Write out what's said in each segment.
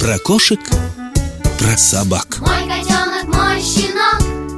Про кошек, про собак. Мой котенок, мой щенок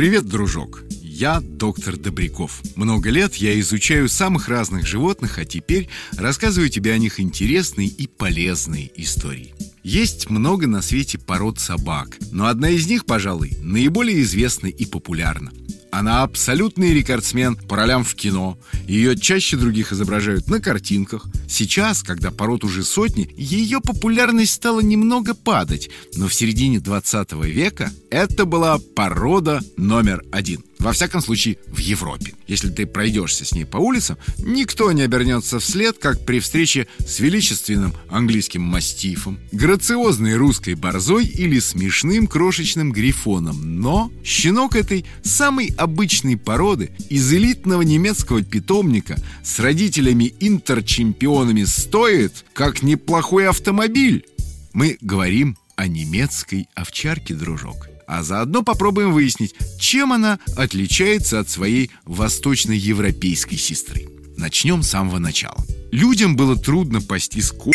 Привет, дружок! Я доктор Добряков. Много лет я изучаю самых разных животных, а теперь рассказываю тебе о них интересные и полезные истории. Есть много на свете пород собак, но одна из них, пожалуй, наиболее известна и популярна. Она абсолютный рекордсмен по ролям в кино. Ее чаще других изображают на картинках. Сейчас, когда пород уже сотни, ее популярность стала немного падать. Но в середине 20 века это была порода номер один. Во всяком случае, в Европе. Если ты пройдешься с ней по улицам, никто не обернется вслед, как при встрече с величественным английским мастифом, грациозной русской борзой или смешным крошечным грифоном. Но щенок этой самой обычной породы из элитного немецкого питомника с родителями-интерчемпионами стоит, как неплохой автомобиль. Мы говорим о немецкой овчарке, дружок. А заодно попробуем выяснить, чем она отличается от своей восточноевропейской сестры. Начнем с самого начала. Людям было трудно пасти скот,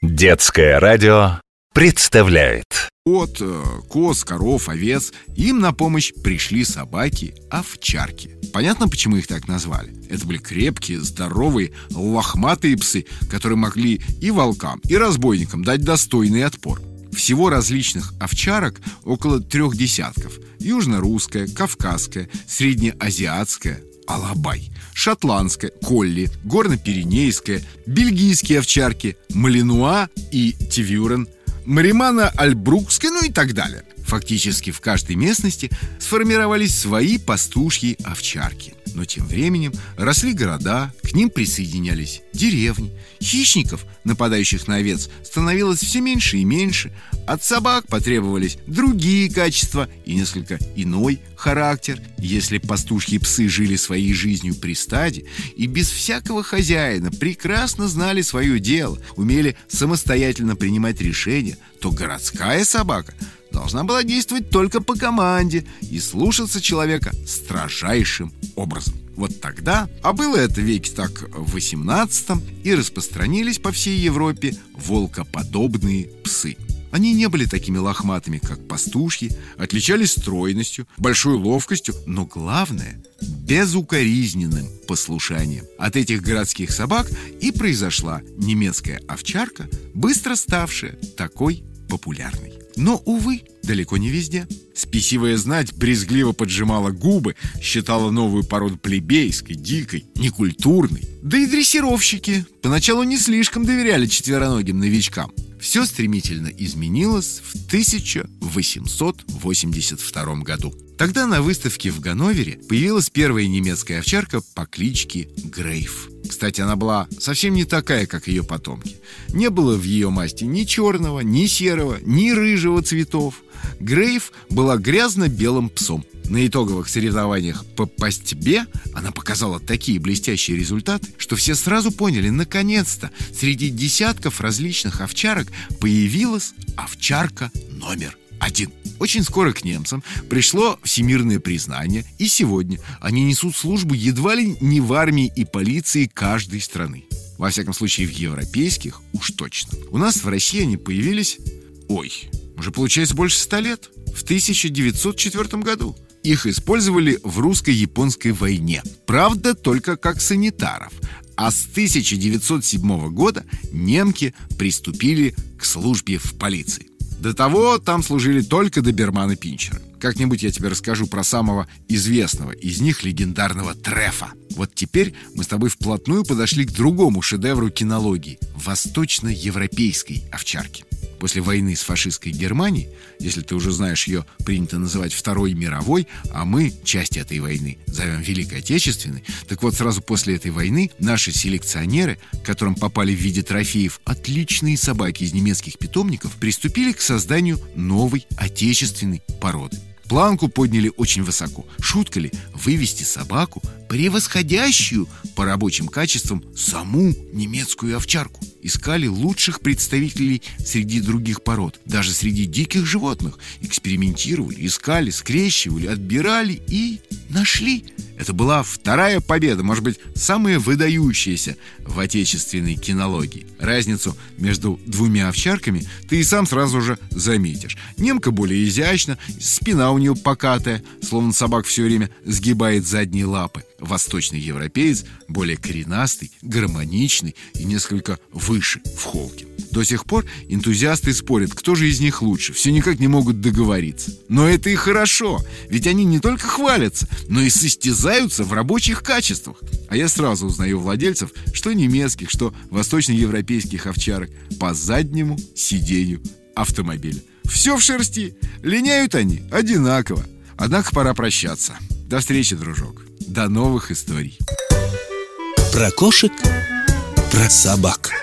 Детское радио представляет э, коз, коров, овец. Им на помощь пришли собаки, овчарки. Понятно, почему их так назвали? Это были крепкие, здоровые, лохматые псы, которые могли и волкам, и разбойникам дать достойный отпор. Всего различных овчарок около трех десятков. Южно-русская, кавказская, среднеазиатская, алабай, шотландская, колли, горно-пиренейская, бельгийские овчарки, малинуа и тивюрен, маримана альбрукская, ну и так далее. Фактически в каждой местности сформировались свои пастушьи овчарки. Но тем временем росли города, к ним присоединялись деревни. Хищников, нападающих на овец, становилось все меньше и меньше. От собак потребовались другие качества и несколько иной характер. Если пастушьи псы жили своей жизнью при стаде и без всякого хозяина прекрасно знали свое дело, умели самостоятельно принимать решения, то городская собака – должна была действовать только по команде и слушаться человека строжайшим образом. Вот тогда, а было это веке так в 18 и распространились по всей Европе волкоподобные псы. Они не были такими лохматыми, как пастушьи, отличались стройностью, большой ловкостью, но главное – безукоризненным послушанием. От этих городских собак и произошла немецкая овчарка, быстро ставшая такой популярной. Но, увы, далеко не везде. Спесивая знать брезгливо поджимала губы, считала новую породу плебейской, дикой, некультурной. Да и дрессировщики поначалу не слишком доверяли четвероногим новичкам. Все стремительно изменилось в 1882 году. Тогда на выставке в Ганновере появилась первая немецкая овчарка по кличке Грейф. Кстати, она была совсем не такая, как ее потомки. Не было в ее масти ни черного, ни серого, ни рыжего цветов. Грейв была грязно-белым псом. На итоговых соревнованиях по пастьбе она показала такие блестящие результаты, что все сразу поняли, наконец-то среди десятков различных овчарок появилась овчарка номер один. Очень скоро к немцам пришло всемирное признание, и сегодня они несут службу едва ли не в армии и полиции каждой страны. Во всяком случае, в европейских уж точно. У нас в России они появились, ой, уже получается больше ста лет, в 1904 году. Их использовали в русско-японской войне. Правда, только как санитаров. А с 1907 года немки приступили к службе в полиции. До того там служили только доберманы Пинчера. Как-нибудь я тебе расскажу про самого известного из них, легендарного Трефа. Вот теперь мы с тобой вплотную подошли к другому шедевру кинологии – восточноевропейской овчарки. После войны с фашистской Германией, если ты уже знаешь ее, принято называть Второй мировой, а мы часть этой войны зовем Великой Отечественной, так вот сразу после этой войны наши селекционеры, которым попали в виде трофеев отличные собаки из немецких питомников, приступили к созданию новой отечественной породы. Планку подняли очень высоко. Шутка ли вывести собаку, превосходящую по рабочим качествам саму немецкую овчарку? Искали лучших представителей среди других пород, даже среди диких животных. Экспериментировали, искали, скрещивали, отбирали и нашли. Это была вторая победа, может быть, самая выдающаяся в отечественной кинологии. Разницу между двумя овчарками ты и сам сразу же заметишь. Немка более изящна, спина у нее покатая, словно собак все время сгибает задние лапы. Восточный европеец более коренастый, гармоничный и несколько выше в холке. До сих пор энтузиасты спорят, кто же из них лучше. Все никак не могут договориться. Но это и хорошо, ведь они не только хвалятся, но и состязаются в рабочих качествах. А я сразу узнаю владельцев, что немецких, что восточноевропейских овчарок по заднему сиденью автомобиля. Все в шерсти. Линяют они одинаково. Однако пора прощаться. До встречи, дружок. До новых историй. Про кошек, про собак.